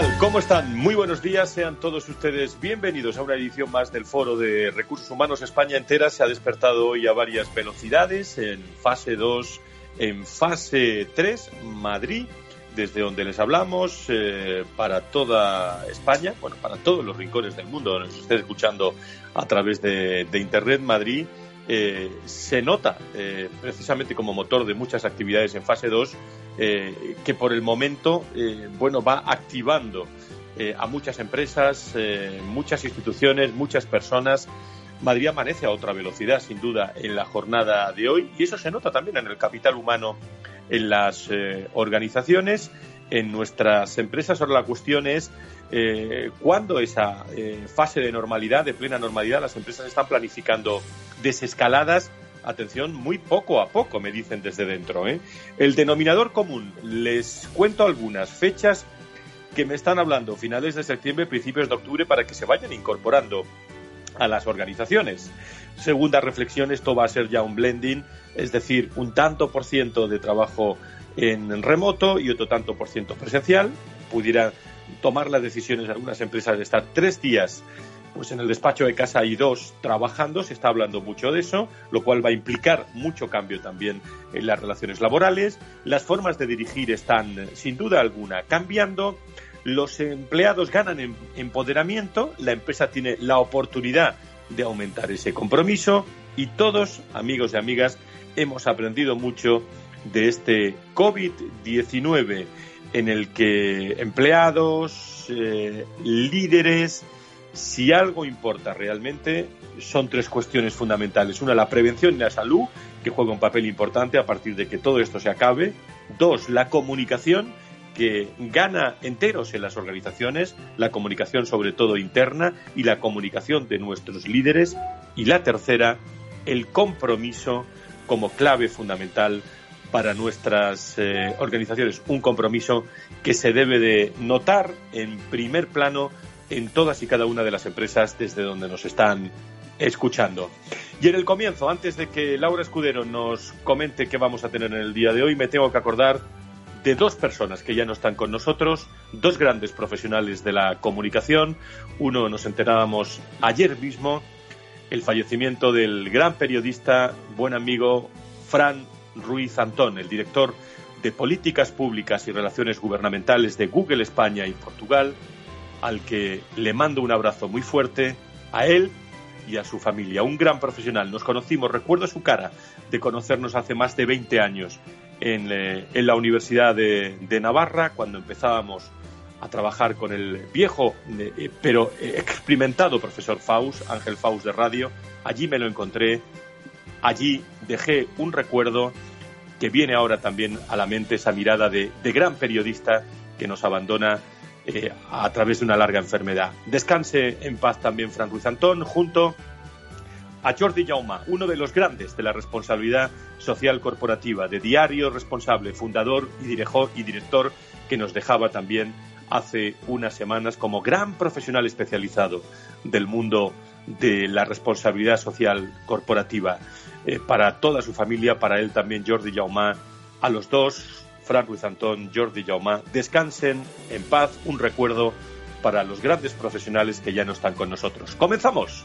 Tal? ¿Cómo están? Muy buenos días, sean todos ustedes bienvenidos a una edición más del Foro de Recursos Humanos. España entera se ha despertado hoy a varias velocidades, en fase 2, en fase 3, Madrid, desde donde les hablamos, eh, para toda España, bueno, para todos los rincones del mundo, nos esté escuchando a través de, Internet, Madrid. Eh, se nota eh, precisamente como motor de muchas actividades en fase 2 eh, que por el momento bueno, va activando a muchas empresas, muchas instituciones, muchas personas. Madrid amanece a otra velocidad, sin duda, en la jornada de hoy y eso se nota también en el capital humano en las organizaciones, en nuestras empresas. Ahora la cuestión es cuándo esa fase de normalidad, de plena normalidad, las empresas están planificando desescaladas atención, muy poco a poco, me dicen desde dentro. ¿eh? El denominador común, les cuento algunas fechas que me están hablando, finales de septiembre, principios de octubre, para que se vayan incorporando a las organizaciones. Segunda reflexión, esto va a ser ya un blending, es decir, un tanto por ciento de trabajo en remoto y otro tanto por ciento presencial. Pudiera tomar las decisiones algunas empresas de estar tres días pues en el despacho de casa hay dos trabajando, se está hablando mucho de eso, lo cual va a implicar mucho cambio también en las relaciones laborales. Las formas de dirigir están, sin duda alguna, cambiando. Los empleados ganan en empoderamiento, la empresa tiene la oportunidad de aumentar ese compromiso y todos, amigos y amigas, hemos aprendido mucho de este COVID-19 en el que empleados, eh, líderes, si algo importa realmente, son tres cuestiones fundamentales. Una, la prevención y la salud, que juega un papel importante a partir de que todo esto se acabe. Dos, la comunicación, que gana enteros en las organizaciones, la comunicación sobre todo interna y la comunicación de nuestros líderes. Y la tercera, el compromiso como clave fundamental para nuestras eh, organizaciones. Un compromiso que se debe de notar en primer plano en todas y cada una de las empresas desde donde nos están escuchando. Y en el comienzo, antes de que Laura Escudero nos comente qué vamos a tener en el día de hoy, me tengo que acordar de dos personas que ya no están con nosotros, dos grandes profesionales de la comunicación. Uno nos enterábamos ayer mismo, el fallecimiento del gran periodista, buen amigo Fran Ruiz Antón, el director de Políticas Públicas y Relaciones Gubernamentales de Google España y Portugal, al que le mando un abrazo muy fuerte, a él y a su familia. Un gran profesional. Nos conocimos, recuerdo su cara, de conocernos hace más de 20 años en, eh, la Universidad de, Navarra, cuando empezábamos a trabajar con el viejo eh, pero experimentado profesor Faust, Ángel Faust de radio. Allí me lo encontré, allí dejé un recuerdo que viene ahora también a la mente esa mirada de gran periodista que nos abandona eh, a través de una larga enfermedad. Descanse en paz también Fran Ruiz Antón, junto a Jordi Jauma, uno de los grandes de la responsabilidad social corporativa, de Diario Responsable, fundador y, y director que nos dejaba también hace unas semanas como gran profesional especializado del mundo de la responsabilidad social corporativa. Eh, para toda su familia, para él también Jordi Jauma, a los dos Fran Ruiz Antón, Jordi Jaumá, descansen en paz, un recuerdo para los grandes profesionales que ya no están con nosotros. ¡Comenzamos!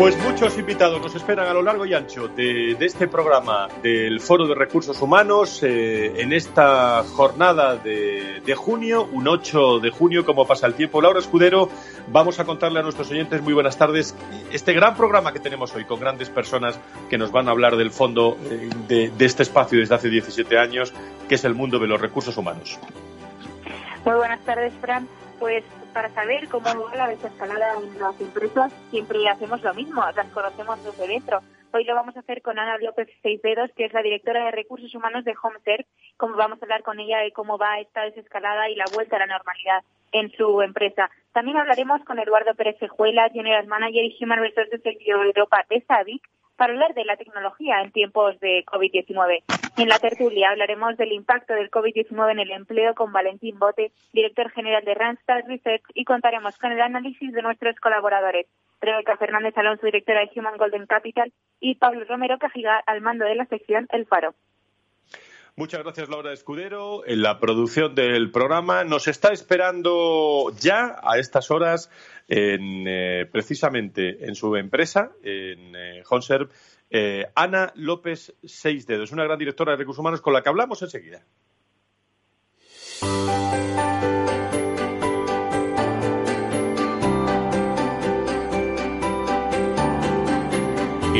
Pues muchos invitados nos esperan a lo largo y ancho de, este programa del Foro de Recursos Humanos eh, en esta jornada de, junio, un 8 de junio, como pasa el tiempo. Laura Escudero, vamos a contarle a nuestros oyentes muy buenas tardes este gran programa que tenemos hoy con grandes personas que nos van a hablar del fondo eh, de, de este espacio desde hace 17 años, que es el mundo de los recursos humanos. Muy buenas tardes, Fran. Pues para saber cómo va la desescalada en las empresas, siempre hacemos lo mismo, las conocemos desde dentro. Hoy lo vamos a hacer con Ana López Seipedos, que es la directora de Recursos Humanos de HomeServe, como vamos a hablar con ella de cómo va esta desescalada y la vuelta a la normalidad en su empresa. También hablaremos con Eduardo Pérez Cejuela, General Manager y Human Resources de Europa de SADIC, para hablar de la tecnología en tiempos de COVID-19. En la tertulia hablaremos del impacto del COVID-19 en el empleo con Valentín Bote, director general de Randstad Research, y contaremos con el análisis de nuestros colaboradores, Rebeca Fernández Alonso, directora de Human Golden Capital, y Pablo Romero Cajiga, al mando de la sección El Faro. Muchas gracias, Laura Escudero. En la producción del programa nos está esperando ya a estas horas, en, eh, precisamente en su empresa, en eh, eh, Ana López Seis Dedos, una gran directora de recursos humanos con la que hablamos enseguida.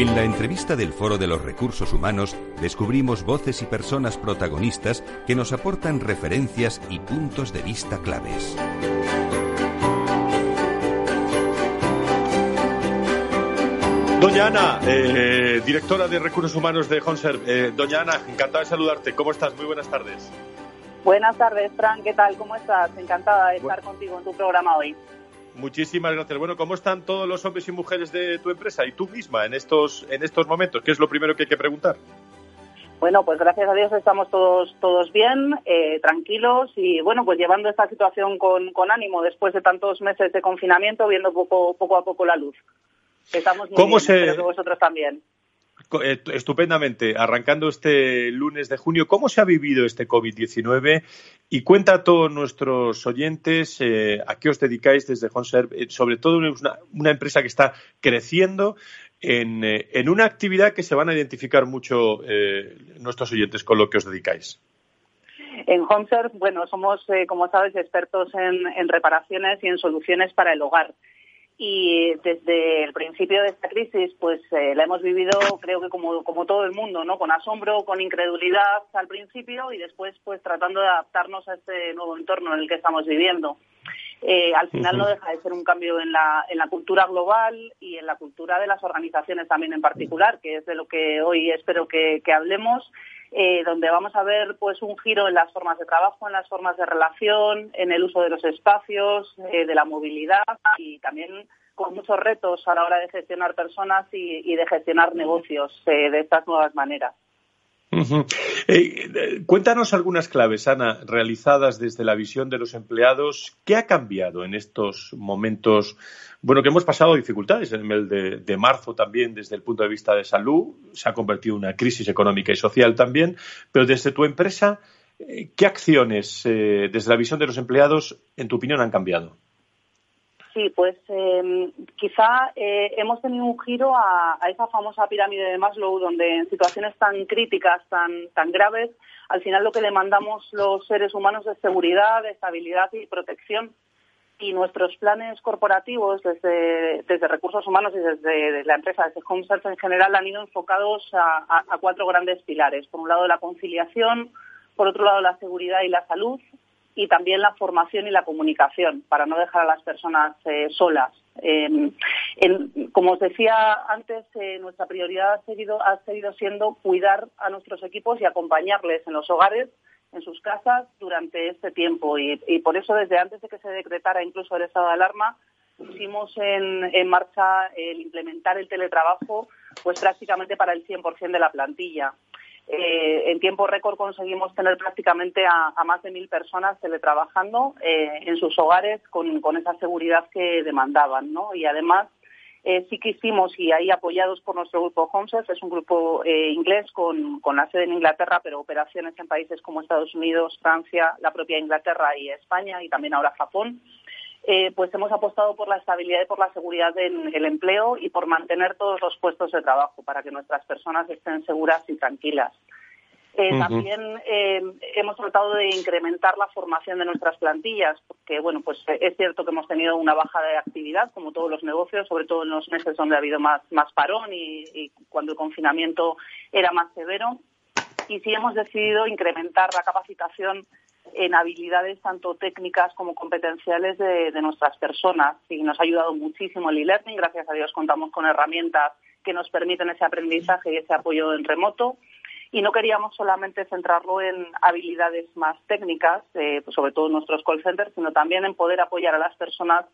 En la entrevista del Foro de los Recursos Humanos descubrimos voces y personas protagonistas que nos aportan referencias y puntos de vista claves. Doña Ana, eh, directora de Recursos Humanos de Honser. Eh, doña Ana, encantada de saludarte. ¿Cómo estás? Muy buenas tardes. Buenas tardes, Fran. ¿Qué tal? ¿Cómo estás? Encantada de estar contigo en tu programa hoy. Muchísimas gracias. Bueno, ¿cómo están todos los hombres y mujeres de tu empresa y tú misma en estos, en estos momentos? ¿Qué es lo primero que hay que preguntar? Bueno, pues gracias a Dios estamos todos todos bien, eh, tranquilos y bueno, pues llevando esta situación con, con, ánimo después de tantos meses de confinamiento, viendo poco poco a poco la luz. Estamos muy ¿Cómo bien, se... espero que vosotros también. Eh, estupendamente. Arrancando este lunes de junio, ¿cómo se ha vivido este COVID-19? Y cuenta a todos nuestros oyentes eh, a qué os dedicáis desde Honserv, eh, sobre todo una, una, empresa que está creciendo en, una actividad que se van a identificar mucho nuestros oyentes con lo que os dedicáis. En HomeServe, bueno, somos, como sabes, expertos en reparaciones y en soluciones para el hogar y desde el principio de esta crisis pues eh, la hemos vivido creo que como, como todo el mundo no con asombro con incredulidad al principio y después pues tratando de adaptarnos a este nuevo entorno en el que estamos viviendo. Eh, al final no deja de ser un cambio en la, en la cultura global y en la cultura de las organizaciones también en particular que es de lo que hoy espero que, que hablemos eh, donde vamos a ver pues un giro en las formas de trabajo, en las formas de relación, en el uso de los espacios, eh, de la movilidad y también con muchos retos a la hora de gestionar personas y, de gestionar negocios eh, de estas nuevas maneras. Eh, cuéntanos algunas claves, Ana, realizadas desde la visión de los empleados. ¿Qué ha cambiado en estos momentos? Bueno, que hemos pasado dificultades en el de, de, marzo también desde el punto de vista de salud. Se ha convertido en una crisis económica y social también. Pero desde tu empresa, eh, ¿qué acciones eh, desde la visión de los empleados, en tu opinión, han cambiado? Sí, pues eh, quizá hemos tenido un giro a, esa famosa pirámide de Maslow, donde en situaciones tan críticas, tan, tan graves, al final lo que demandamos los seres humanos es seguridad, estabilidad y protección. Y nuestros planes corporativos desde, desde recursos humanos y desde la empresa, desde HomeSearch en general, han ido enfocados a cuatro grandes pilares. Por un lado, la conciliación, por otro lado, la seguridad y la salud, y también la formación y la comunicación para no dejar a las personas eh, solas. En, como os decía antes, eh, nuestra prioridad ha seguido, ha seguido siendo cuidar a nuestros equipos y acompañarles en los hogares, en sus casas, durante este tiempo. Y, y por eso, desde antes de que se decretara incluso el estado de alarma, pusimos en, marcha el implementar el teletrabajo pues prácticamente para el 100% de la plantilla. Eh, en tiempo récord conseguimos tener prácticamente a, más de mil personas teletrabajando eh, en sus hogares con, esa seguridad que demandaban, ¿no? Y además eh, sí que hicimos, y ahí apoyados por nuestro grupo HomeServe, es un grupo eh, inglés con, con, la sede en Inglaterra, pero operaciones en países como Estados Unidos, Francia, la propia Inglaterra y España, y también ahora Japón. Eh, pues hemos apostado por la estabilidad y por la seguridad en el empleo y por mantener todos los puestos de trabajo para que nuestras personas estén seguras y tranquilas. Eh, también eh, hemos tratado de incrementar la formación de nuestras plantillas, porque bueno, pues es cierto que hemos tenido una baja de actividad, como todos los negocios, sobre todo en los meses donde ha habido más, más parón y, y cuando el confinamiento era más severo. Y sí hemos decidido incrementar la capacitación en habilidades tanto técnicas como competenciales de, nuestras personas. Y nos ha ayudado muchísimo el e-learning. Gracias a Dios contamos con herramientas que nos permiten ese aprendizaje y ese apoyo en remoto y no queríamos solamente centrarlo en habilidades más técnicas, eh, pues sobre todo en nuestros call centers, sino también en poder apoyar a las personas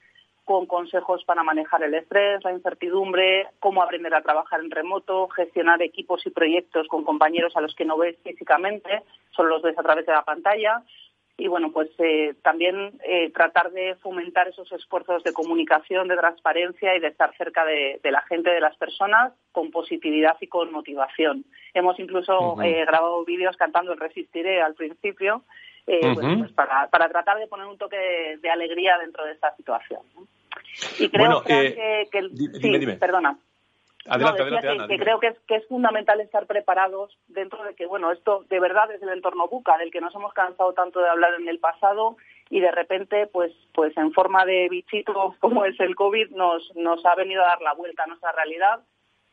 con consejos para manejar el estrés, la incertidumbre, cómo aprender a trabajar en remoto, gestionar equipos y proyectos con compañeros a los que no ves físicamente, solo los ves a través de la pantalla, y bueno, pues eh, también eh, tratar de fomentar esos esfuerzos de comunicación, de transparencia y de estar cerca de, la gente, de las personas, con positividad y con motivación. Hemos incluso eh, grabado vídeos cantando el Resistiré al principio, pues para, para, tratar de poner un toque de, alegría dentro de esta situación. Y creo que, sí, perdona. Adelante, adelante, que, creo que es, que es fundamental estar preparados dentro de que, bueno, esto de verdad es el entorno buca, del que nos hemos cansado tanto de hablar en el pasado y de repente, pues, pues en forma de bichito como es el COVID, nos, nos ha venido a dar la vuelta a nuestra realidad.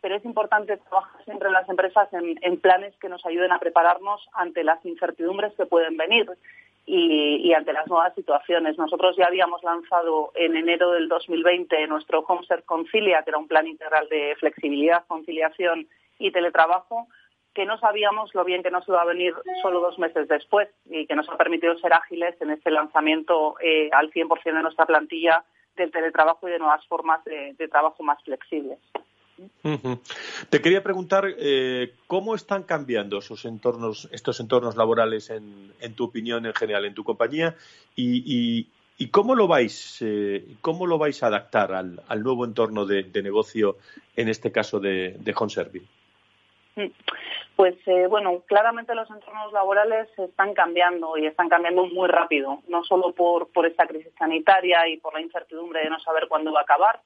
Pero es importante trabajar siempre en las empresas en, en planes que nos ayuden a prepararnos ante las incertidumbres que pueden venir y, ante las nuevas situaciones. Nosotros ya habíamos lanzado en enero del 2020 nuestro HomeServe Concilia, que era un plan integral de flexibilidad, conciliación y teletrabajo, que no sabíamos lo bien que nos iba a venir solo dos meses después y que nos ha permitido ser ágiles en este lanzamiento eh, al 100% de nuestra plantilla del teletrabajo y de nuevas formas de trabajo más flexibles. Te quería preguntar eh, cómo están cambiando esos entornos, estos entornos laborales en, tu opinión en general, en tu compañía, y, cómo lo vais, eh, cómo lo vais a adaptar al, nuevo entorno de, negocio, en este caso de, de mm. Pues eh, bueno, claramente los entornos laborales están cambiando y están cambiando muy rápido, no solo por, por esta crisis sanitaria y por la incertidumbre de no saber cuándo va a acabar,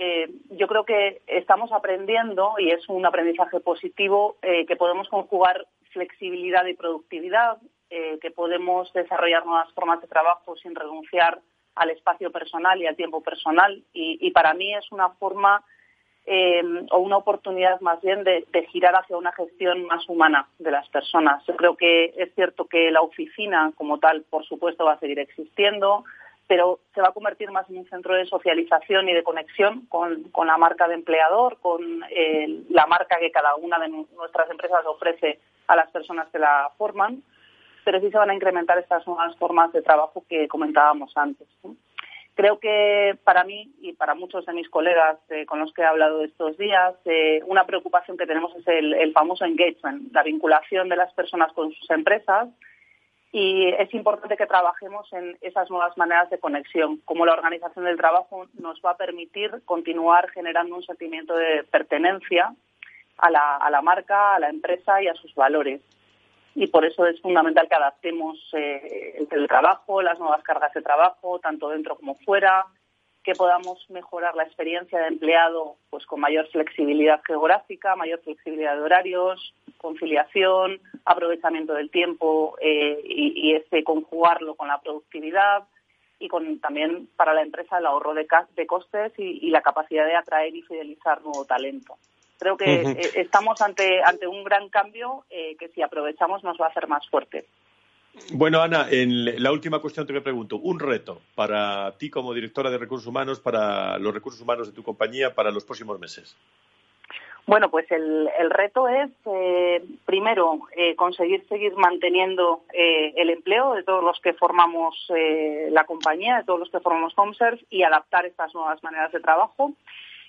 eh, yo creo que estamos aprendiendo y es un aprendizaje positivo eh, que podemos conjugar flexibilidad y productividad, eh, que podemos desarrollar nuevas formas de trabajo sin renunciar al espacio personal y al tiempo personal. Y, para mí es una forma o una oportunidad más bien de, de, girar hacia una gestión más humana de las personas. Yo creo que es cierto que la oficina como tal, por supuesto, va a seguir existiendo pero se va a convertir más en un centro de socialización y de conexión con, la marca de empleador, con eh, la marca que cada una de nuestras empresas ofrece a las personas que la forman, pero sí se van a incrementar estas nuevas formas de trabajo que comentábamos antes. Creo que para mí y para muchos de mis colegas eh, con los que he hablado estos días, eh, una preocupación que tenemos es el famoso engagement, la vinculación de las personas con sus empresas, y es importante que trabajemos en esas nuevas maneras de conexión, como la organización del trabajo nos va a permitir continuar generando un sentimiento de pertenencia a la, a la marca, a la empresa y a sus valores. Y por eso es fundamental que adaptemos eh, el trabajo, las nuevas cargas de trabajo, tanto dentro como fuera, que podamos mejorar la experiencia de empleado pues con mayor flexibilidad geográfica, mayor flexibilidad de horarios, conciliación, aprovechamiento del tiempo eh, y, este conjugarlo con la productividad y con también para la empresa el ahorro de, costes y, la capacidad de atraer y fidelizar nuevo talento. Creo que eh, estamos ante, ante un gran cambio eh, que si aprovechamos nos va a hacer más fuertes. Bueno, Ana, en la última cuestión te pregunto, un reto para ti como directora de recursos humanos, para los recursos humanos de tu compañía para los próximos meses. Bueno, pues el, reto es, eh, primero, eh, conseguir seguir manteniendo eh, el empleo de todos los que formamos la compañía, de todos los que formamos HomeServe y adaptar estas nuevas maneras de trabajo.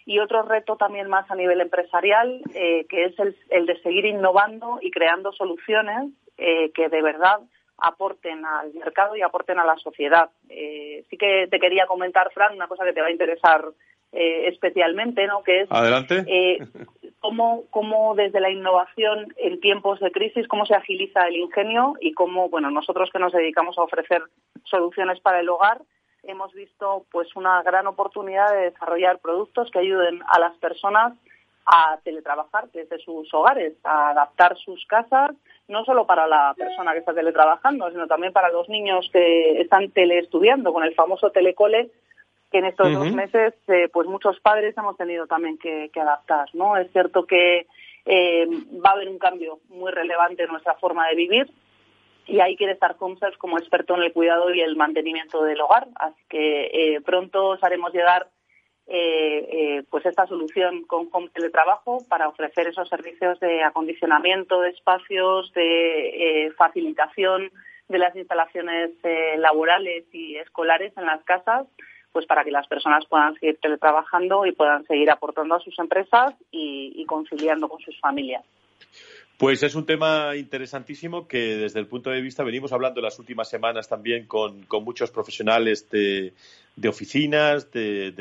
Y otro reto también más a nivel empresarial, que es el, de seguir innovando y creando soluciones que de verdad aporten al mercado y aporten a la sociedad. sí que te quería comentar, Fran, una cosa que te va a interesar especialmente, ¿no? Que es Adelante cómo, cómo desde la innovación en tiempos de crisis, cómo se agiliza el ingenio y cómo, bueno, nosotros que nos dedicamos a ofrecer soluciones para el hogar, hemos visto pues una gran oportunidad de desarrollar productos que ayuden a las personas a teletrabajar desde sus hogares, a adaptar sus casas, no solo para la persona que está teletrabajando, sino también para los niños que están teleestudiando con el famoso telecole que en estos dos meses eh, pues muchos padres hemos tenido también que, adaptar no es cierto que eh, va a haber un cambio muy relevante en nuestra forma de vivir y ahí quiere estar HomeServe como experto en el cuidado y el mantenimiento del hogar. Así que eh, pronto os haremos llegar pues esta solución con home teletrabajo para ofrecer esos servicios de acondicionamiento de espacios de facilitación de las instalaciones laborales y escolares en las casas pues para que las personas puedan seguir teletrabajando y puedan seguir aportando a sus empresas y, conciliando con sus familias. Pues es un tema interesantísimo que desde el punto de vista venimos hablando en las últimas semanas también con, muchos profesionales de, oficinas, de,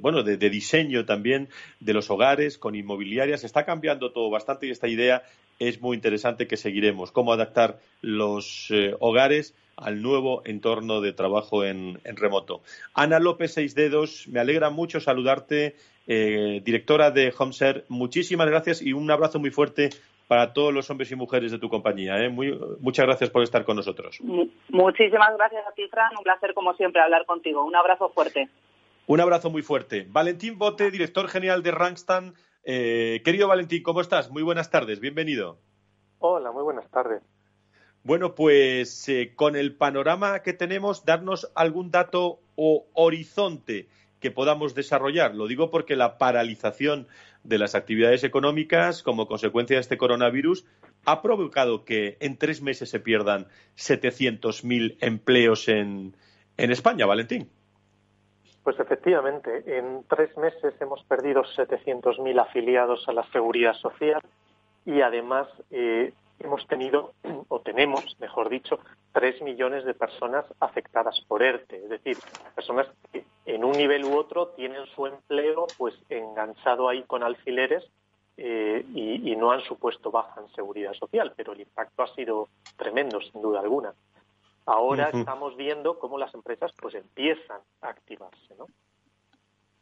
bueno, de, diseño también de los hogares, con inmobiliarias. Está cambiando todo bastante y esta idea es muy interesante que seguiremos. Cómo adaptar los eh, hogares al nuevo entorno de trabajo en, remoto. Ana López Seis Dedos, me alegra mucho saludarte, eh, directora de HomeShare. Muchísimas gracias y un abrazo muy fuerte para todos los hombres y mujeres de tu compañía. ¿eh? muchas gracias por estar con nosotros. Muchísimas gracias a ti, Fran. Un placer, como siempre, hablar contigo. Un abrazo fuerte. Un abrazo muy fuerte. Valentín Bote, director general de Rangstan. Eh, querido Valentín, ¿cómo estás? Muy buenas tardes. Bienvenido. Hola, muy buenas tardes. Bueno, pues eh, con el panorama que tenemos, darnos algún dato o horizonte que podamos desarrollar. Lo digo porque la paralización de las actividades económicas como consecuencia de este coronavirus ha provocado que en tres meses se pierdan 700.000 empleos en, en España, Valentín. Pues efectivamente, en tres meses hemos perdido 700.000 afiliados a la seguridad social y además eh, hemos tenido, o tenemos, mejor dicho, tres millones de personas afectadas por ERTE, es decir, personas que en un nivel u otro tienen su empleo pues enganchado ahí con alfileres eh, y, no han supuesto baja en seguridad social, pero el impacto ha sido tremendo, sin duda alguna. Ahora estamos viendo cómo las empresas pues empiezan a activarse, ¿no?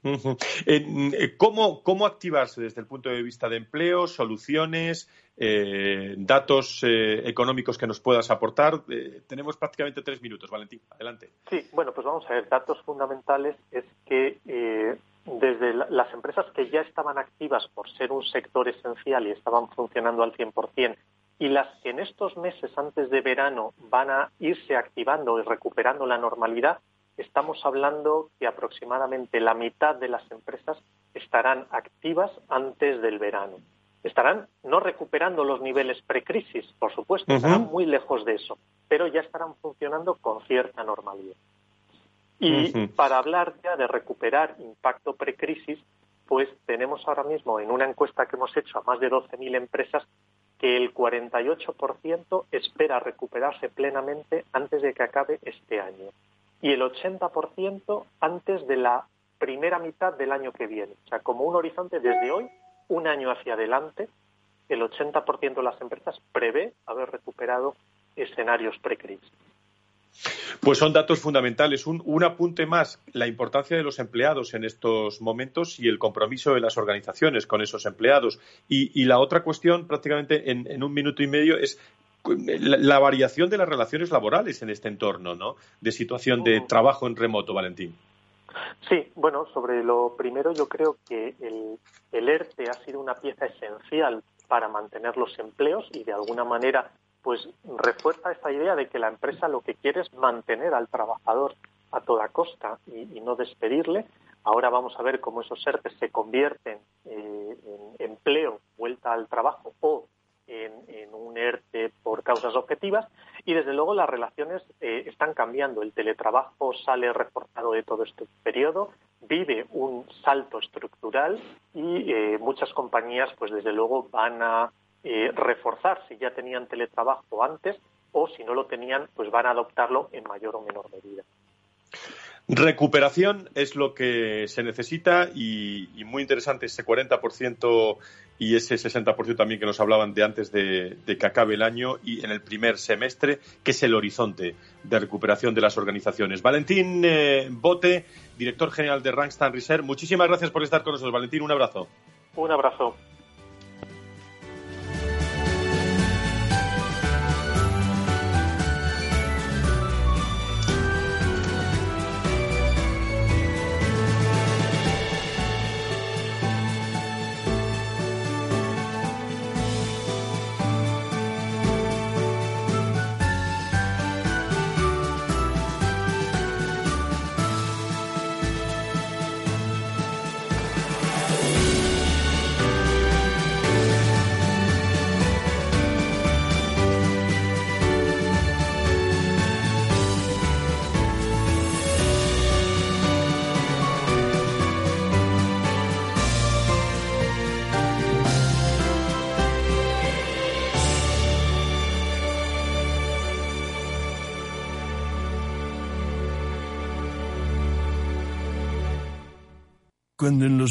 Eh, ¿Cómo, ¿Cómo, activarse desde el punto de vista de empleo, soluciones, eh, datos eh, económicos que nos puedas aportar? tenemos prácticamente tres minutos, Valentín. Adelante. Sí, bueno, pues vamos a ver. Datos fundamentales es que desde las empresas que ya estaban activas por ser un sector esencial y estaban funcionando al 100%, y las que en estos meses antes de verano van a irse activando y recuperando la normalidad, estamos hablando que aproximadamente la mitad de las empresas estarán activas antes del verano. Estarán no recuperando los niveles precrisis, por supuesto, estarán muy lejos de eso, pero ya estarán funcionando con cierta normalidad. Y para hablar ya de recuperar impacto precrisis, pues tenemos ahora mismo en una encuesta que hemos hecho a más de 12.000 empresas que el 48% espera recuperarse plenamente antes de que acabe este año y el 80% antes de la primera mitad del año que viene. O sea, como un horizonte desde hoy, un año hacia adelante, el 80% de las empresas prevé haber recuperado escenarios precrisis. Pues son datos fundamentales. Un, apunte más, la importancia de los empleados en estos momentos y el compromiso de las organizaciones con esos empleados. Y, la otra cuestión, prácticamente en, un minuto y medio, es la, variación de las relaciones laborales en este entorno, ¿no? De situación de trabajo en remoto, Valentín. Sí, bueno, sobre lo primero yo creo que el, el ERTE ha sido una pieza esencial para mantener los empleos y de alguna manera pues refuerza esta idea de que la empresa lo que quiere es mantener al trabajador a toda costa y, no despedirle. Ahora vamos a ver cómo esos ERTE se convierten eh, en, empleo, vuelta al trabajo o en, un ERTE por causas objetivas y desde luego las relaciones eh, están cambiando. El teletrabajo sale reforzado de todo este periodo, vive un salto estructural y eh, muchas compañías pues desde luego van a eh, reforzar si ya tenían teletrabajo antes o si no lo tenían pues van a adoptarlo en mayor o menor medida. Recuperación es lo que se necesita y, muy interesante ese 40% y ese 60% también que nos hablaban de antes de, que acabe el año y en el primer semestre, que es el horizonte de recuperación de las organizaciones. Valentín eh, Bote, director general de Rangstad Research, muchísimas gracias por estar con nosotros. Valentín, un abrazo. Un abrazo.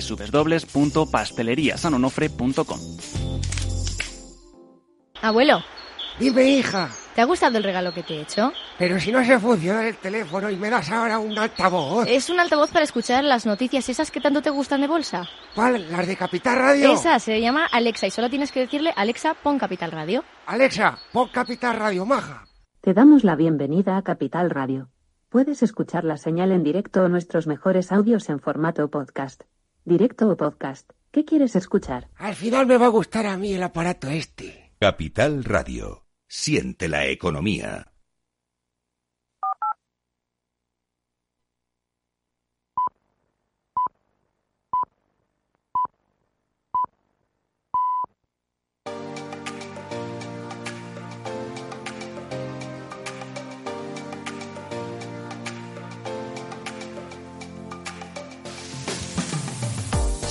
www.pasteleriasanonofre.com. Abuelo. Dime, hija. ¿Te ha gustado el regalo que te he hecho? Pero si no se funciona el teléfono y me das ahora un altavoz. Es un altavoz para escuchar las noticias esas que tanto te gustan de bolsa. ¿Cuál? ¿Las de Capital Radio? Esa se llama Alexa y solo tienes que decirle Alexa, pon Capital Radio. Alexa, pon Capital Radio, maja. Te damos la bienvenida a Capital Radio. Puedes escuchar la señal en directo o nuestros mejores audios en formato podcast. Directo o podcast. ¿Qué quieres escuchar? Al final me va a gustar a mí el aparato este. Capital Radio. Siente la economía.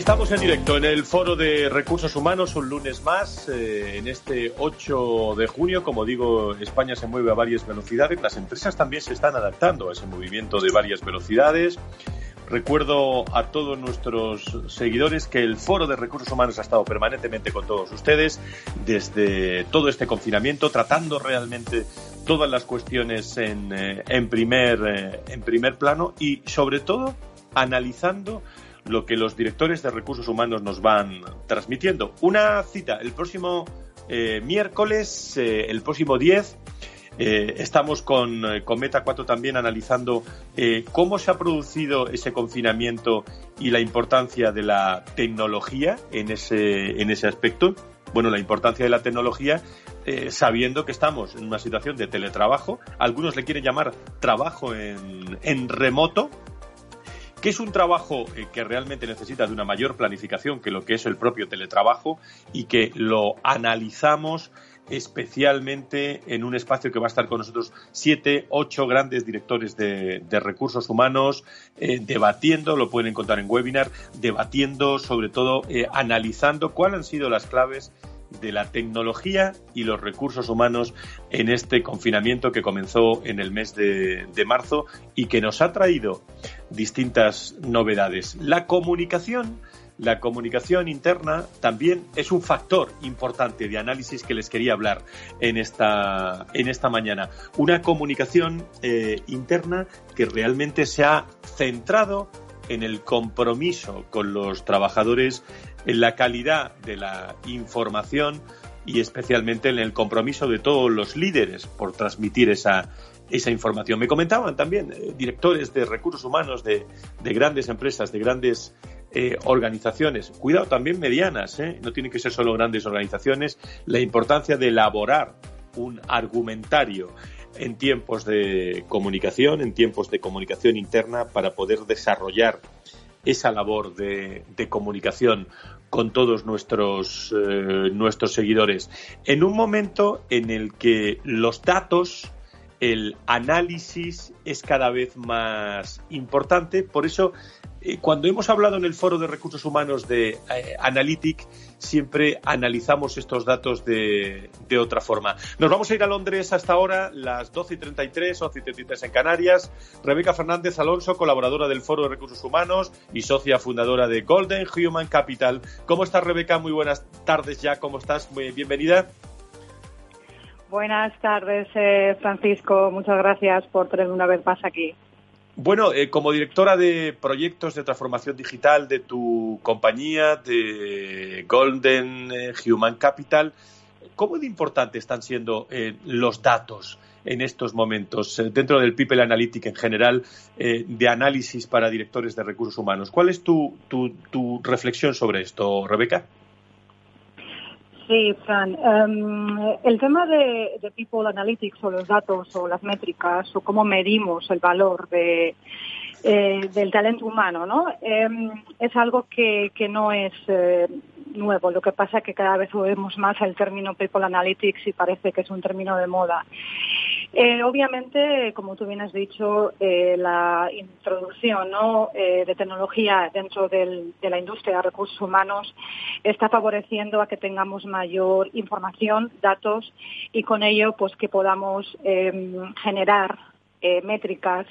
Estamos en directo en el Foro de Recursos Humanos, un lunes más, eh, en este 8 de junio. Como digo, España se mueve a varias velocidades. Las empresas también se están adaptando a ese movimiento de varias velocidades. Recuerdo a todos nuestros seguidores que el Foro de Recursos Humanos ha estado permanentemente con todos ustedes desde todo este confinamiento, tratando realmente todas las cuestiones en, eh, en primer, eh, en primer plano y, sobre todo, analizando lo que los directores de recursos humanos nos van transmitiendo. Una cita, el próximo eh, miércoles, eh, el próximo 10, eh, estamos con, con, Meta 4 también analizando cómo se ha producido ese confinamiento y la importancia de la tecnología en ese, en ese aspecto. Bueno, la importancia de la tecnología sabiendo que estamos en una situación de teletrabajo. Algunos le quieren llamar trabajo en, en remoto, que es un trabajo eh, que realmente necesita de una mayor planificación que lo que es el propio teletrabajo y que lo analizamos especialmente en un espacio que va a estar con nosotros siete, ocho grandes directores de, recursos humanos eh, debatiendo, lo pueden encontrar en webinar, debatiendo, sobre todo eh, analizando cuáles han sido las claves de la tecnología y los recursos humanos en este confinamiento que comenzó en el mes de, marzo y que nos ha traído distintas novedades. La comunicación, la comunicación interna también es un factor importante de análisis que les quería hablar en esta, en esta mañana. Una comunicación eh, interna que realmente se ha centrado en el compromiso con los trabajadores en la calidad de la información y especialmente en el compromiso de todos los líderes por transmitir esa, esa información. Me comentaban también eh, directores de recursos humanos de, grandes empresas, de grandes eh, organizaciones, cuidado también medianas, ¿eh? no tienen que ser solo grandes organizaciones, la importancia de elaborar un argumentario en tiempos de comunicación, en tiempos de comunicación interna para poder desarrollar esa labor de, comunicación con todos nuestros, eh, nuestros seguidores. En un momento en el que los datos, el análisis es cada vez más importante, por eso cuando hemos hablado en el foro de recursos humanos de eh, Analytic, siempre analizamos estos datos de, de, otra forma. Nos vamos a ir a Londres hasta ahora, las 12 y 33, 11 y 33 en Canarias. Rebeca Fernández Alonso, colaboradora del Foro de Recursos Humanos y socia fundadora de Golden Human Capital. ¿Cómo estás, Rebeca? Muy buenas tardes ya. ¿Cómo estás? Muy bienvenida. Buenas tardes, eh, Francisco. Muchas gracias por tenerme una vez más aquí. Bueno, eh, como directora de proyectos de transformación digital de tu compañía, de Golden eh, Human Capital, ¿cómo de importante están siendo eh, los datos en estos momentos dentro del People Analytics en general de análisis para directores de recursos humanos? ¿Cuál es tu, tu reflexión sobre esto, Rebeca? Sí, Fran. Em, el tema de, People Analytics o los datos o las métricas o cómo medimos el valor de, eh, del talento humano, ¿no? Em, es algo que, que no es eh, nuevo. Lo que pasa es que cada vez oímos más el término People Analytics y parece que es un término de moda. Eh, obviamente, como tú bien has dicho, eh, la introducción eh, de tecnología dentro de la industria de recursos humanos está favoreciendo a que tengamos mayor información, datos y con ello pues que podamos em, generar métricas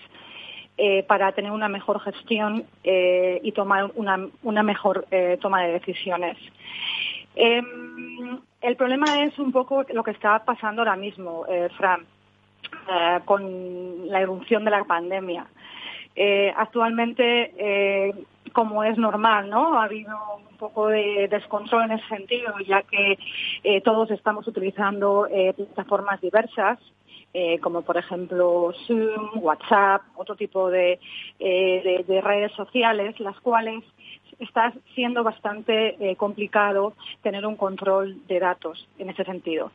para tener una mejor gestión y tomar una, una mejor toma de decisiones. Em, el problema es un poco lo que está pasando ahora mismo, Fran, eh, con la irrupción de la pandemia. Eh, actualmente, eh, como es normal, ¿no? Ha habido un poco de descontrol en ese sentido, ya que todos estamos utilizando plataformas diversas, como por ejemplo Zoom, WhatsApp, otro tipo de redes sociales, las cuales está siendo bastante complicado tener un control de datos en ese sentido.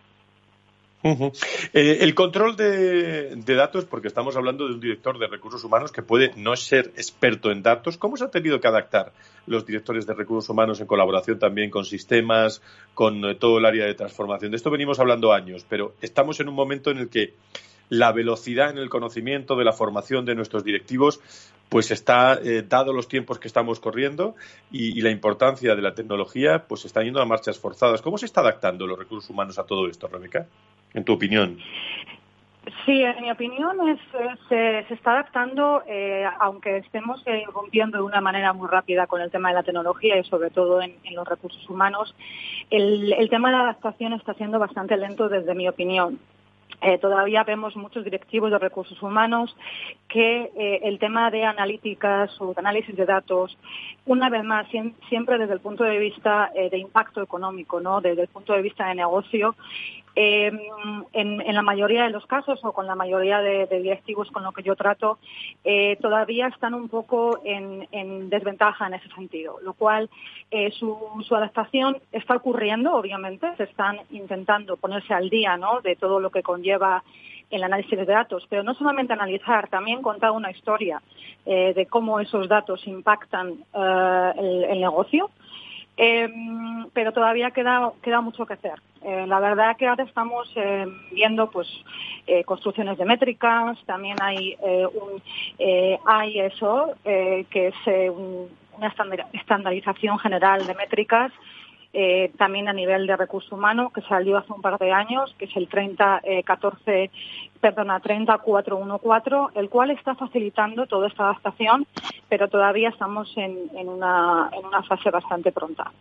Eh, el control de, datos, porque estamos hablando de un director de recursos humanos que puede no ser experto en datos, ¿cómo se han tenido que adaptar los directores de recursos humanos en colaboración también con sistemas, con eh, todo el área de transformación? De esto venimos hablando años, pero estamos en un momento en el que la velocidad en el conocimiento de la formación de nuestros directivos pues está eh, dado los tiempos que estamos corriendo y, y, la importancia de la tecnología pues está yendo a marchas forzadas. ¿Cómo se está adaptando los recursos humanos a todo esto, Rebeca? En tu opinión? Sí, en mi opinión se, está adaptando, eh, aunque estemos eh, rompiendo de una manera muy rápida con el tema de la tecnología y sobre todo en, los recursos humanos, el, tema de la adaptación está siendo bastante lento desde mi opinión. Eh, todavía vemos muchos directivos de recursos humanos que eh, el tema de analíticas o de análisis de datos, una vez más, siempre desde el punto de vista de impacto económico, ¿no? desde el punto de vista de negocio, en, la mayoría de los casos o con la mayoría de, directivos con los que yo trato, todavía están un poco en, desventaja en ese sentido, lo cual su, su, adaptación está ocurriendo, obviamente, se están intentando ponerse al día ¿no? de todo lo que conlleva el análisis de datos, pero no solamente analizar, también contar una historia eh, de cómo esos datos impactan eh, el, negocio. Em, pero todavía queda, queda mucho que hacer. Eh, la verdad que ahora estamos viendo pues construcciones de métricas, también hay un ISO, que es una estandarización general de métricas eh, también a nivel de recurso humano, que salió hace un par de años, que es el 30, eh, 14, perdona, 30414, el cual está facilitando toda esta adaptación, pero todavía estamos en, en, una, en una fase bastante pronta.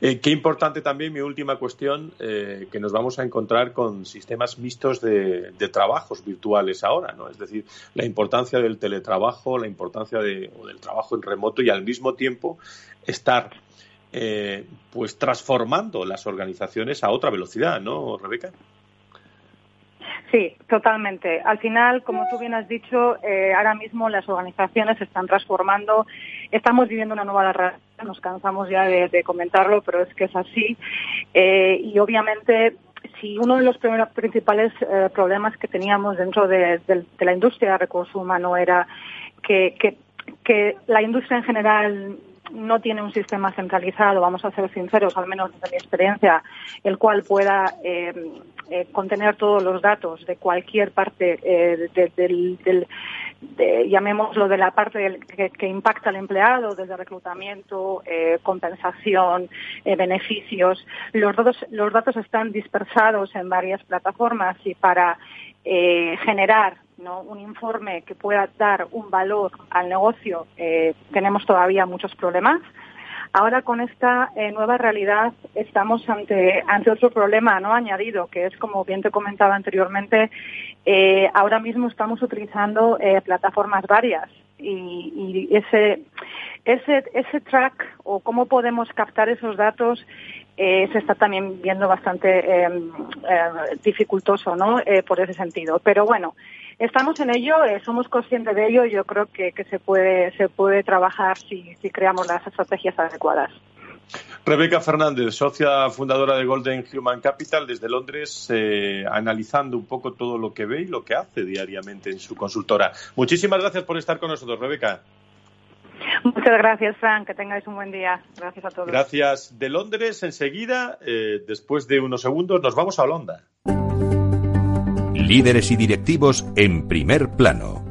Eh, qué importante también mi última cuestión, eh, que nos vamos a encontrar con sistemas mixtos de, de, trabajos virtuales ahora, ¿no? Es decir, la importancia del teletrabajo, la importancia de, del trabajo en remoto y al mismo tiempo estar eh, pues transformando las organizaciones a otra velocidad, ¿no, Rebeca? Sí, totalmente. Al final, como tú bien has dicho, eh, ahora mismo las organizaciones se están transformando. Estamos viviendo una nueva realidad. Nos cansamos ya de, comentarlo, pero es que es así. Eh, y obviamente, si uno de los principales problemas que teníamos dentro de, la industria de recursos humanos era que la industria en general no tiene un sistema centralizado, vamos a ser sinceros, al menos desde mi experiencia, el cual pueda eh, eh, contener todos los datos de cualquier parte eh, del, llamémoslo de la parte que, impacta al empleado, desde reclutamiento, compensación, beneficios. Los datos, los datos están dispersados en varias plataformas y para generar un informe que pueda dar un valor al negocio, eh, tenemos todavía muchos problemas. Ahora con esta eh, nueva realidad estamos ante, ante otro problema no añadido, que es como bien te comentaba anteriormente, eh, ahora mismo estamos utilizando plataformas varias y, ese, ese, ese track o cómo podemos captar esos datos se está también viendo bastante em, dificultoso ¿no? por ese sentido. Pero bueno, Estamos en ello, eh, somos conscientes de ello y yo creo que, se, puede, se puede trabajar si, si creamos las estrategias adecuadas. Rebeca Fernández, socia fundadora de Golden Human Capital desde Londres, eh, analizando un poco todo lo que ve y lo que hace diariamente en su consultora. Muchísimas gracias por estar con nosotros, Rebeca. Muchas gracias, Frank. Que tengáis un buen día. Gracias a todos. Gracias. De Londres, enseguida, eh, después de unos segundos, nos vamos a Holanda. Líderes y directivos en primer plano.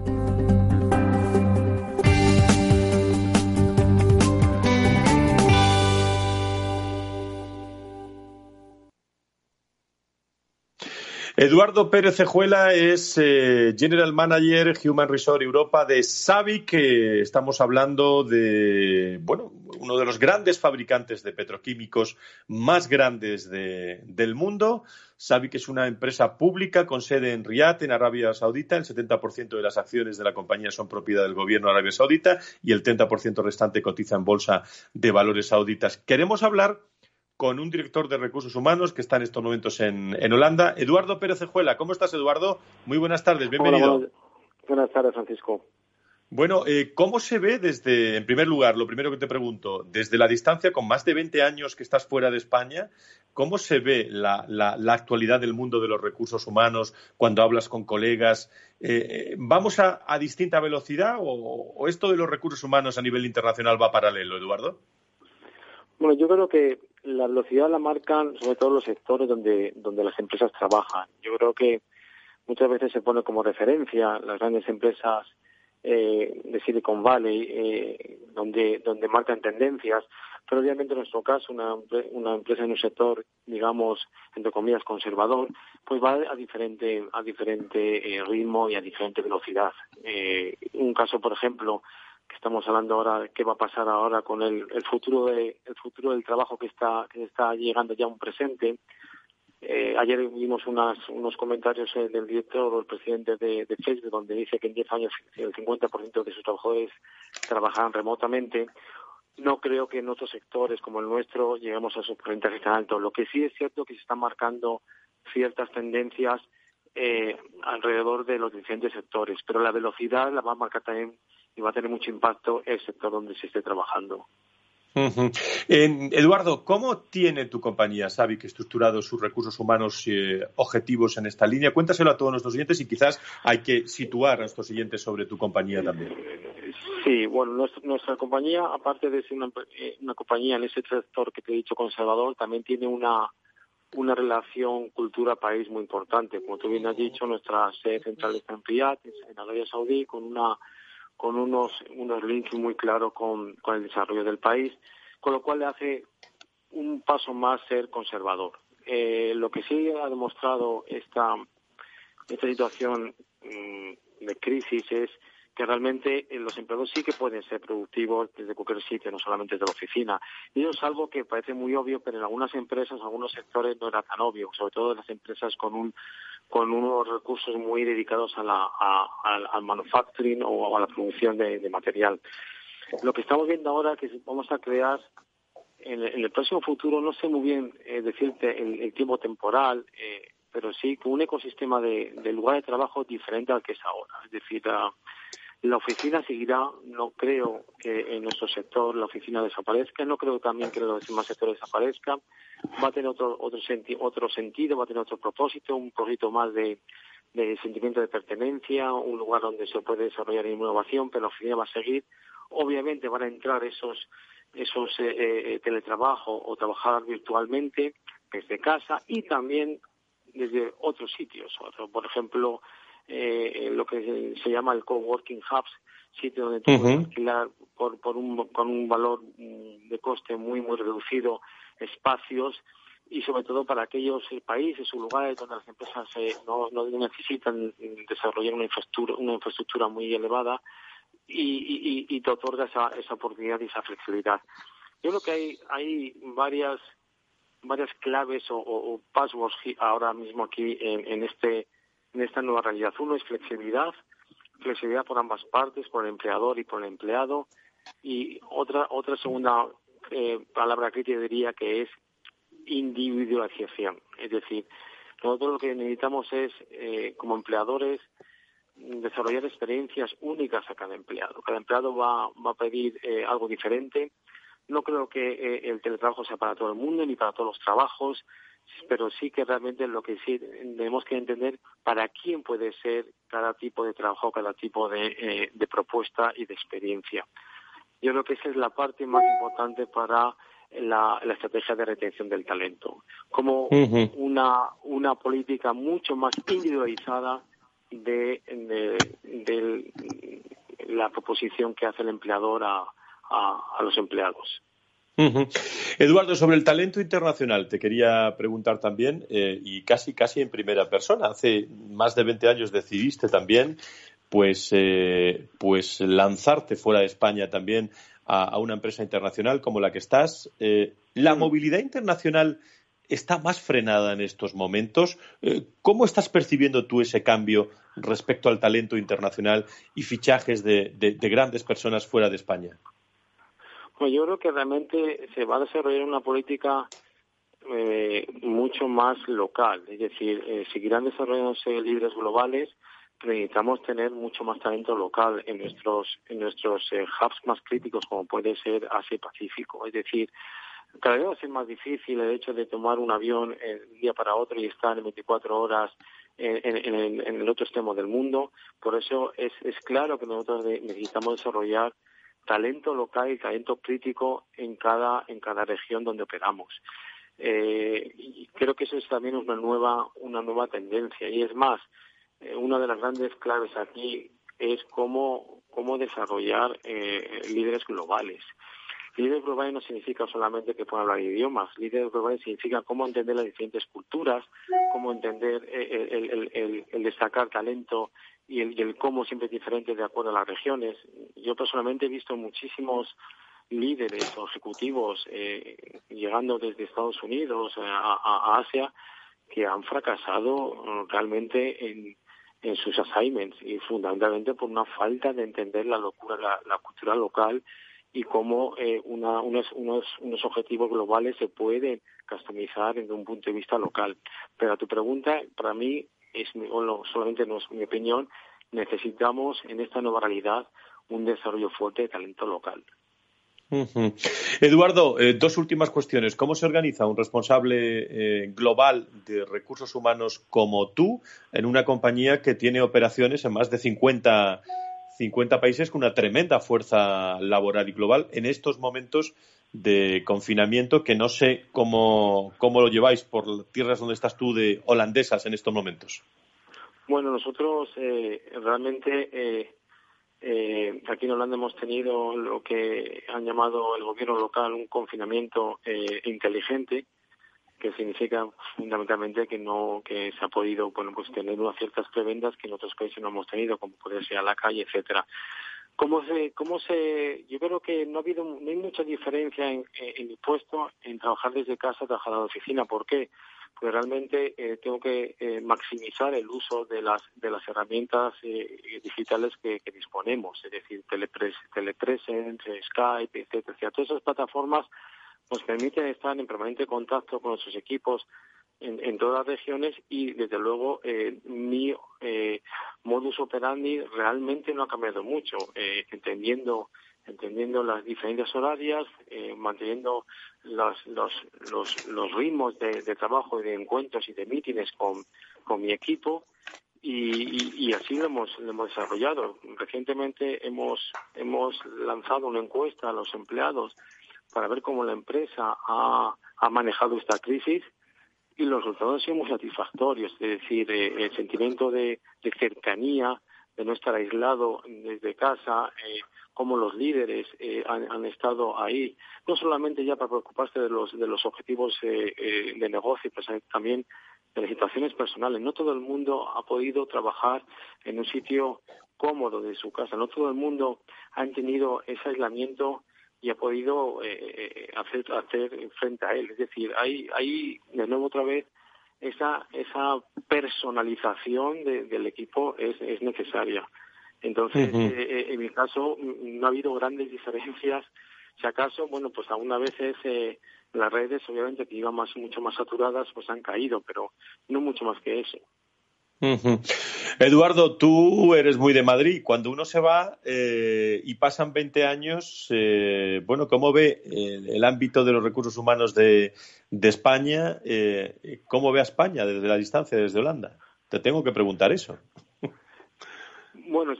Eduardo Pérez Cejuela es eh, General Manager Human Resource Europa de Savic. que estamos hablando de, bueno, uno de los grandes fabricantes de petroquímicos más grandes del mundo. Savic es una empresa pública con sede en Riyadh, en Arabia Saudita. El 70% de las acciones de la compañía son propiedad del gobierno de Arabia Saudita y el 30% restante cotiza en bolsa de valores sauditas. Queremos hablar con un director de recursos humanos que está en estos momentos en, Holanda, Eduardo Pérez Cejuela. ¿Cómo estás, Eduardo? Muy buenas tardes, bienvenido. buenas, tardes, Francisco. Bueno, eh, ¿cómo se ve desde, en primer lugar, lo primero que te pregunto, desde la distancia, con más de 20 años que estás fuera de España, ¿cómo se ve la, actualidad del mundo de los recursos humanos cuando hablas con colegas? Eh, eh, ¿Vamos a, distinta velocidad o esto de los recursos humanos a nivel internacional va paralelo, Eduardo? Bueno, yo creo que la velocidad la marcan sobre todo los sectores donde, donde las empresas trabajan. Yo creo que muchas veces se pone como referencia las grandes empresas eh, de Silicon Valley, eh, donde, donde marcan tendencias, pero obviamente en nuestro caso, una, una empresa en un sector, digamos, entre comillas, conservador, pues va a diferente, a diferente eh, ritmo y a diferente velocidad. Eh, un caso, por ejemplo, que estamos hablando ahora qué va a pasar ahora con el, el futuro de, el futuro del trabajo que está que está llegando ya a un presente eh, ayer vimos unas, unos comentarios del director o el presidente de, de, Facebook donde dice que en 10 años el 50% de sus trabajadores trabajarán remotamente. No creo que en otros sectores como el nuestro lleguemos a esos porcentajes tan altos. Lo que sí es cierto es que se están marcando ciertas tendencias eh, alrededor de los diferentes sectores, pero la velocidad la va a marcar también y va a tener mucho impacto el sector donde se esté trabajando. Eduardo, ¿cómo tiene tu compañía Savic estructurado sus recursos humanos eh, objetivos en esta línea? Cuéntaselo a todos nuestros oyentes y quizás hay que situar a nuestros oyentes sobre tu compañía también. Sí, bueno, nuestra, compañía, aparte de ser eh, una, compañía en ese sector que te he dicho conservador, también tiene una, una relación cultura-país muy importante. Como tú bien has dicho, nuestra sede central está en Riyadh, en Arabia Saudí, con una con unos, unos links muy claros con, con el desarrollo del país, con lo cual le hace un paso más ser conservador. Eh, lo que sí ha demostrado esta, esta situación mm, de crisis es que realmente eh, los empleados sí que pueden ser productivos desde cualquier sitio, no solamente desde la oficina. Y es algo que parece muy obvio, pero en algunas empresas, en algunos sectores no era tan obvio, sobre todo en las empresas con un con unos recursos muy dedicados a la, al manufacturing o a la producción de, material. Lo que estamos viendo ahora es que vamos a crear en, el próximo futuro, no sé muy bien eh, decirte el, tiempo temporal, eh, pero sí con un ecosistema de, de, lugar de trabajo diferente al que es ahora. Es decir, la oficina seguirá, no creo que en nuestro sector la oficina desaparezca, no creo también que los demás sectores desaparezca, va a tener otro, otro, otro sentido, va a tener otro propósito, un poquito más de, de sentimiento de pertenencia, un lugar donde se puede desarrollar innovación, pero la oficina va a seguir. Obviamente van a entrar esos, esos eh, eh, teletrabajo o trabajar virtualmente desde casa y también desde otros sitios. por ejemplo, eh, lo que se, llama el coworking hubs, sitio donde tú puedes alquilar por, por un, con un valor mm, de coste muy, muy reducido espacios y sobre todo para aquellos países o lugares donde las empresas eh, no, no, necesitan desarrollar una infraestructura, una infraestructura muy elevada y, y, te otorga esa, esa oportunidad y esa flexibilidad. Yo creo que hay, hay varias varias claves o, o, passwords ahora mismo aquí en, en este en esta nueva realidad. Uno es flexibilidad, flexibilidad por ambas partes, por el empleador y por el empleado. Y otra, otra segunda eh, palabra crítica diría que es individualización. Es decir, nosotros lo que necesitamos es, eh, como empleadores, desarrollar experiencias únicas a cada empleado. Cada empleado va, va a pedir eh, algo diferente. No creo que el teletrabajo sea para todo el mundo ni para todos los trabajos pero sí que realmente lo que sí tenemos que entender para quién puede ser cada tipo de trabajo, cada tipo de, eh, de propuesta y de experiencia. Yo creo que esa es la parte más importante para la, la estrategia de retención del talento, como una, una política mucho más individualizada de, de, la proposición que hace el empleador a, a los empleados. Eduardo, sobre el talento internacional, te quería preguntar también, eh, y casi, casi en primera persona. Hace más de 20 años decidiste también, pues, eh, pues lanzarte fuera de España también a, una empresa internacional como la que estás. Eh, ¿La movilidad internacional está más frenada en estos momentos? ¿Cómo estás percibiendo tú ese cambio respecto al talento internacional y fichajes de grandes personas fuera de España? Pues yo creo que realmente se va a desarrollar una política eh, mucho más local, es decir, eh, seguirán desarrollándose líderes globales, pero necesitamos tener mucho más talento local en nuestros en nuestros eh, hubs más críticos, como puede ser Asia Pacífico. Es decir, cada vez va a ser más difícil el hecho de tomar un avión de un día para otro y estar en 24 horas en, en, en, el otro extremo del mundo. Por eso es, es claro que nosotros necesitamos desarrollar talento local y talento crítico en cada, en cada región donde operamos. Eh, y creo que eso es también una nueva, una nueva tendencia. Y es más, eh, una de las grandes claves aquí es cómo, cómo desarrollar eh, líderes globales. Líderes globales no significa solamente que puedan hablar idiomas. Líderes globales significa cómo entender las diferentes culturas, cómo entender el, el destacar talento y el, cómo siempre es diferente de acuerdo a las regiones. Yo personalmente he visto muchísimos líderes o ejecutivos eh, llegando desde Estados Unidos a, Asia que han fracasado realmente en, en sus assignments y fundamentalmente por una falta de entender la locura, la, cultura local y cómo eh, una, unos, unos, unos objetivos globales se pueden customizar desde un punto de vista local. Pero a tu pregunta, para mí, es solamente no es mi opinión, necesitamos en esta nueva realidad un desarrollo fuerte de talento local. Eduardo, eh, dos últimas cuestiones. ¿Cómo se organiza un responsable eh, global de recursos humanos como tú en una compañía que tiene operaciones en más de 50, 50 países con una tremenda fuerza laboral y global en estos momentos de confinamiento que no sé cómo, cómo lo lleváis por tierras donde estás tú de holandesas en estos momentos. Bueno, nosotros eh, realmente eh, eh, aquí en Holanda hemos tenido lo que han llamado el gobierno local un confinamiento eh, inteligente, que significa fundamentalmente que no que se ha podido bueno pues tener unas ciertas prebendas que en otros países no hemos tenido, como puede ser a la calle, etcétera. ¿Cómo se, cómo se, yo creo que no ha habido, no hay mucha diferencia en, en mi puesto en trabajar desde casa, trabajar en la oficina. ¿Por qué? Pues realmente eh, tengo que eh, maximizar el uso de las, de las herramientas eh, digitales que, disponemos, es decir, Telepres, Telepresence, Skype, etcétera. Todas esas plataformas nos permiten estar en permanente contacto con nuestros equipos en, todas las regiones y desde luego eh, mi eh, modus operandi realmente no ha cambiado mucho, eh, entendiendo entendiendo las diferencias horarias, eh, manteniendo los, los, los, los ritmos de, trabajo y de encuentros y de mítines con, con mi equipo y, y, así lo hemos, lo hemos desarrollado. Recientemente hemos, hemos lanzado una encuesta a los empleados para ver cómo la empresa ha, ha manejado esta crisis y los resultados han sido muy satisfactorios, es decir, eh, el sentimiento de, cercanía, de no estar aislado desde casa, eh, como los líderes eh, han, estado ahí, no solamente ya para preocuparse de los, de los objetivos de negocio, pero también de las situaciones personales. No todo el mundo ha podido trabajar en un sitio cómodo de su casa, no todo el mundo ha tenido ese aislamiento y ha podido eh, eh, hacer, hacer frente a él. Es decir, hay, hay de nuevo otra vez esa, esa personalización del equipo es, es necesaria. Entonces, eh, en mi caso, no ha habido grandes diferencias. Si acaso, bueno, pues algunas veces las redes, obviamente, que iban más, mucho más saturadas, pues han caído, pero no mucho más que eso. Eduardo, tú eres muy de Madrid. Cuando uno se va eh, y pasan 20 años, eh, bueno, ¿cómo ve eh, el ámbito de los recursos humanos de, España? ¿Cómo ve a España desde la distancia, desde Holanda? Te tengo que preguntar eso. Bueno,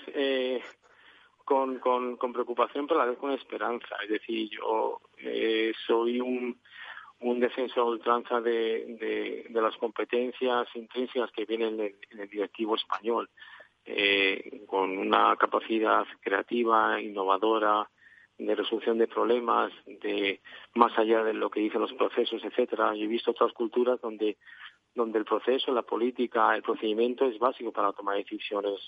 con, con, con, preocupación, pero a la vez con esperanza. Es decir, yo soy un un descenso a ultranza de, de, las competencias intrínsecas que vienen en el, directivo español, eh, con una capacidad creativa, innovadora, de resolución de problemas, de más allá de lo que dicen los procesos, etcétera. Yo he visto otras culturas donde donde el proceso, la política, el procedimiento es básico para tomar decisiones.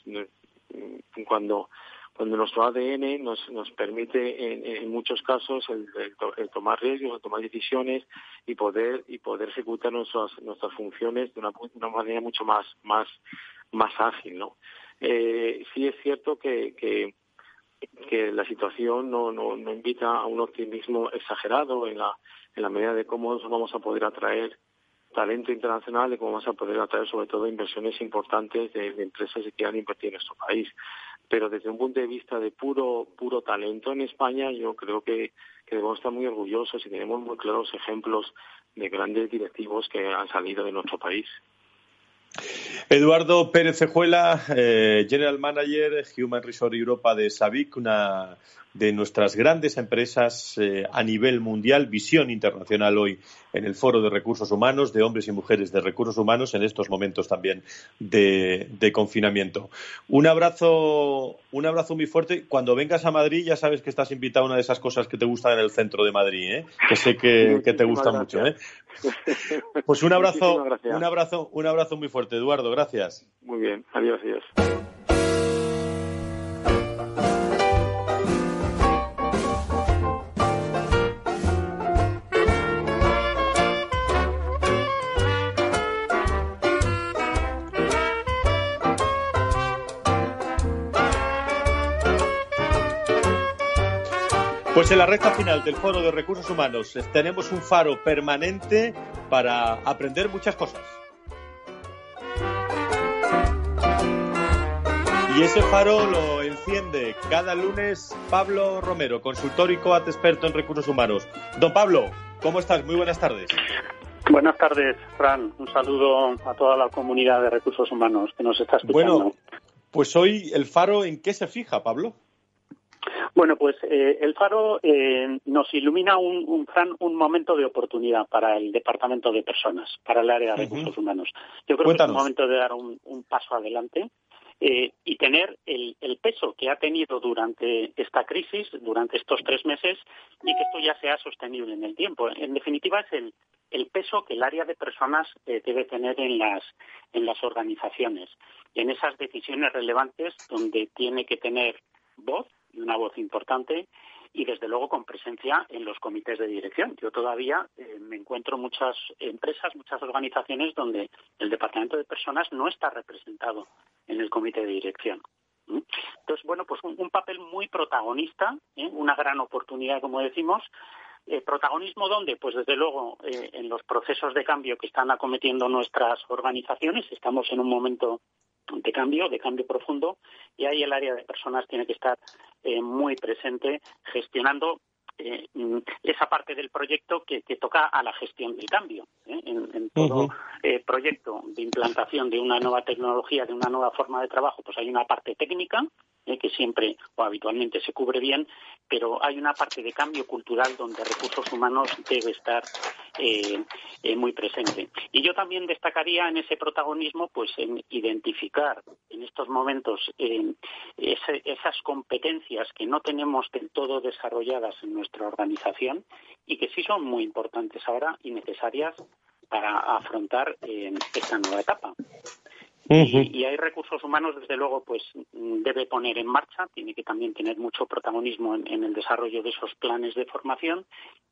Cuando cuando nuestro ADN nos, nos permite en, muchos casos el, tomar riesgos, el tomar decisiones y poder y poder ejecutar nuestras nuestras funciones de una, una manera mucho más más más ágil, ¿no? Eh, sí es cierto que, que la situación no, no, no invita a un optimismo exagerado en la, en la medida de cómo vamos a poder atraer talento internacional y cómo vamos a poder atraer sobre todo inversiones importantes de, empresas que quieran invertir en nuestro país. Pero desde un punto de vista de puro puro talento en España, yo creo que, que debemos estar muy orgullosos y tenemos muy claros ejemplos de grandes directivos que han salido de nuestro país. Eduardo Pérez Cejuela, eh, General Manager Human Resource Europa de SAVIC, una de nuestras grandes empresas eh, a nivel mundial, visión internacional hoy en el Foro de Recursos Humanos, de hombres y mujeres de recursos humanos, en estos momentos también de, confinamiento. Un abrazo, un abrazo muy fuerte. Cuando vengas a Madrid, ya sabes que estás invitado a una de esas cosas que te gustan en el centro de Madrid, ¿eh? que sé que, te gusta mucho. ¿eh? Pues un abrazo, un abrazo, un abrazo muy fuerte, Eduardo. Gracias. Muy bien. Adiós, adiós. Pues en la recta final del Foro de Recursos Humanos tenemos un faro permanente para aprender muchas cosas. Y ese faro lo enciende cada lunes Pablo Romero, consultor y coat experto en recursos humanos. Don Pablo, ¿cómo estás? Muy buenas tardes. Buenas tardes, Fran. Un saludo a toda la comunidad de recursos humanos que nos está escuchando. Bueno, pues hoy el faro, ¿en qué se fija, Pablo? Bueno, pues eh, el Faro eh, nos ilumina un, un, momento de oportunidad para el Departamento de Personas, para el área de recursos humanos. Yo creo que es un momento de dar un, paso adelante eh, y tener el, peso que ha tenido durante esta crisis, durante estos tres meses, y que esto ya sea sostenible en el tiempo. En definitiva, es el, el peso que el área de personas debe tener en las, en las organizaciones, en esas decisiones relevantes donde tiene que tener voz una voz importante y desde luego con presencia en los comités de dirección. Yo todavía eh, me encuentro muchas empresas, muchas organizaciones donde el departamento de personas no está representado en el comité de dirección. Entonces, bueno, pues un, papel muy protagonista, ¿eh? una gran oportunidad, como decimos. Eh, ¿Protagonismo dónde? Pues desde luego en los procesos de cambio que están acometiendo nuestras organizaciones. Estamos en un momento de cambio, de cambio profundo, y ahí el área de personas tiene que estar eh, muy presente gestionando eh, esa parte del proyecto que, toca a la gestión del cambio. ¿Eh? En, todo proyecto de implantación de una nueva tecnología, de una nueva forma de trabajo, pues hay una parte técnica ¿eh? que siempre o habitualmente se cubre bien, pero hay una parte de cambio cultural donde recursos humanos debe estar eh, eh, muy presente. Y yo también destacaría en ese protagonismo, pues en identificar en estos momentos esas competencias que no tenemos del todo desarrolladas en nuestra organización y que sí son muy importantes ahora y necesarias para afrontar esta nueva etapa y, hay recursos humanos, desde luego, pues debe poner en marcha, tiene que también tener mucho protagonismo en, el desarrollo de esos planes de formación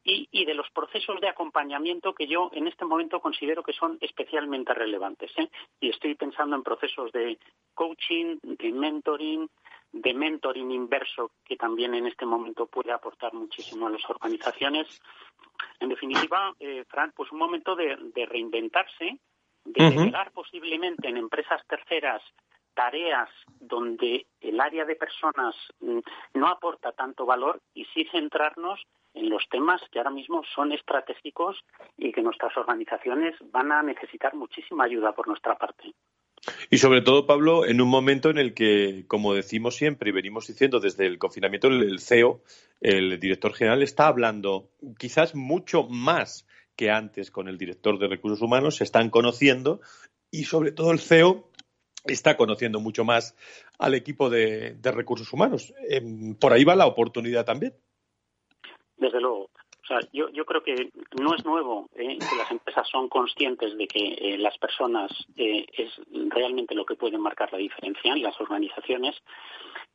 y, y, de los procesos de acompañamiento que yo en este momento considero que son especialmente relevantes. ¿eh? Y estoy pensando en procesos de coaching, de mentoring, de mentoring inverso que también en este momento puede aportar muchísimo a las organizaciones. En definitiva, eh, Fran, pues un momento de reinventarse de delegar posiblemente en empresas terceras tareas donde el área de personas mm, no aporta tanto valor y sí centrarnos en los temas que ahora mismo son estratégicos y que nuestras organizaciones van a necesitar muchísima ayuda por nuestra parte. Y sobre todo, Pablo, en un momento en el que, como decimos siempre y venimos diciendo desde el confinamiento, el CEO, el director general, está hablando quizás mucho más que antes con el director de recursos humanos, se están conociendo y sobre todo el CEO está conociendo mucho más al equipo de, recursos humanos. Em, por ahí va la oportunidad también. Desde luego. O sea, yo, yo creo que no es nuevo ¿eh? que las empresas son conscientes de que eh, las personas eh, es realmente lo que puede marcar la diferencia en las organizaciones,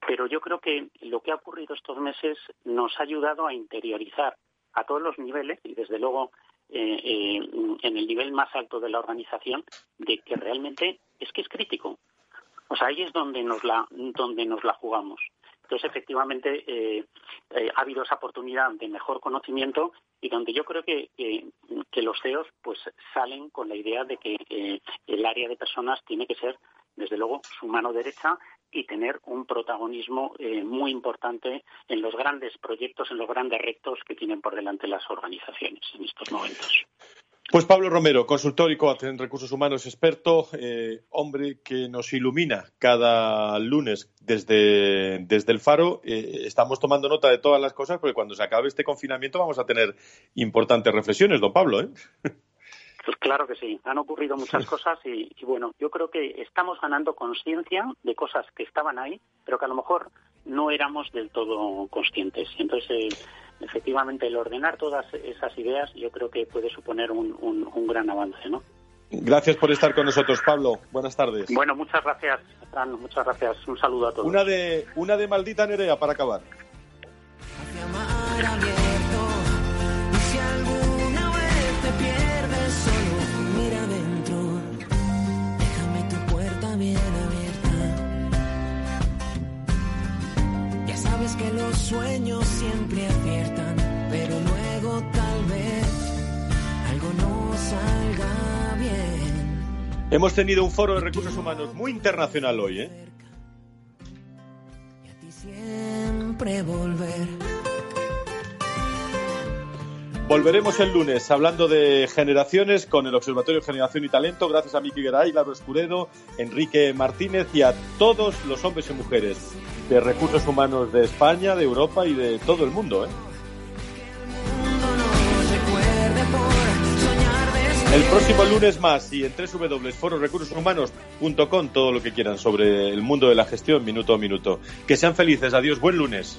pero yo creo que lo que ha ocurrido estos meses nos ha ayudado a interiorizar a todos los niveles y desde luego en el nivel más alto de la organización de que realmente es que es crítico. O sea, ahí es donde nos la, donde nos la jugamos. Entonces, efectivamente, eh, eh, ha habido esa oportunidad de mejor conocimiento y donde yo creo que, los CEOs pues salen con la idea de que eh, el área de personas tiene que ser, desde luego, su mano derecha y tener un protagonismo muy importante en los grandes proyectos, en los grandes retos que tienen por delante las organizaciones en estos momentos. Pues Pablo Romero, consultor y coach en recursos humanos, experto, eh, hombre que nos ilumina cada lunes desde, desde el Faro. Eh, estamos tomando nota de todas las cosas porque cuando se acabe este confinamiento vamos a tener importantes reflexiones, don Pablo. ¿eh? Pues claro que sí, han ocurrido muchas cosas y, y bueno, yo creo que estamos ganando conciencia de cosas que estaban ahí, pero que a lo mejor no éramos del todo conscientes. Entonces, efectivamente el ordenar todas esas ideas yo creo que puede suponer un, un, gran avance, ¿no? Gracias por estar con nosotros, Pablo. Buenas tardes. Bueno, muchas gracias, Fran. Muchas gracias. Un saludo a todos. Una de, una de maldita Nerea para acabar. Que los sueños siempre aciertan, pero luego tal vez algo no salga bien. Hemos tenido un foro de recursos humanos muy internacional hoy, ¿eh? Y a ti siempre volver. Volveremos el lunes hablando de generaciones con el Observatorio Generación y Talento, gracias a Miki Geray, Laro Escuredo, Enrique Martínez y a todos los hombres y mujeres de recursos humanos de España, de Europa y de todo el mundo. ¿eh? El próximo lunes más y en www.fororecursoshumanos.com todo lo que quieran sobre el mundo de la gestión minuto a minuto. Que sean felices. Adiós. Buen lunes.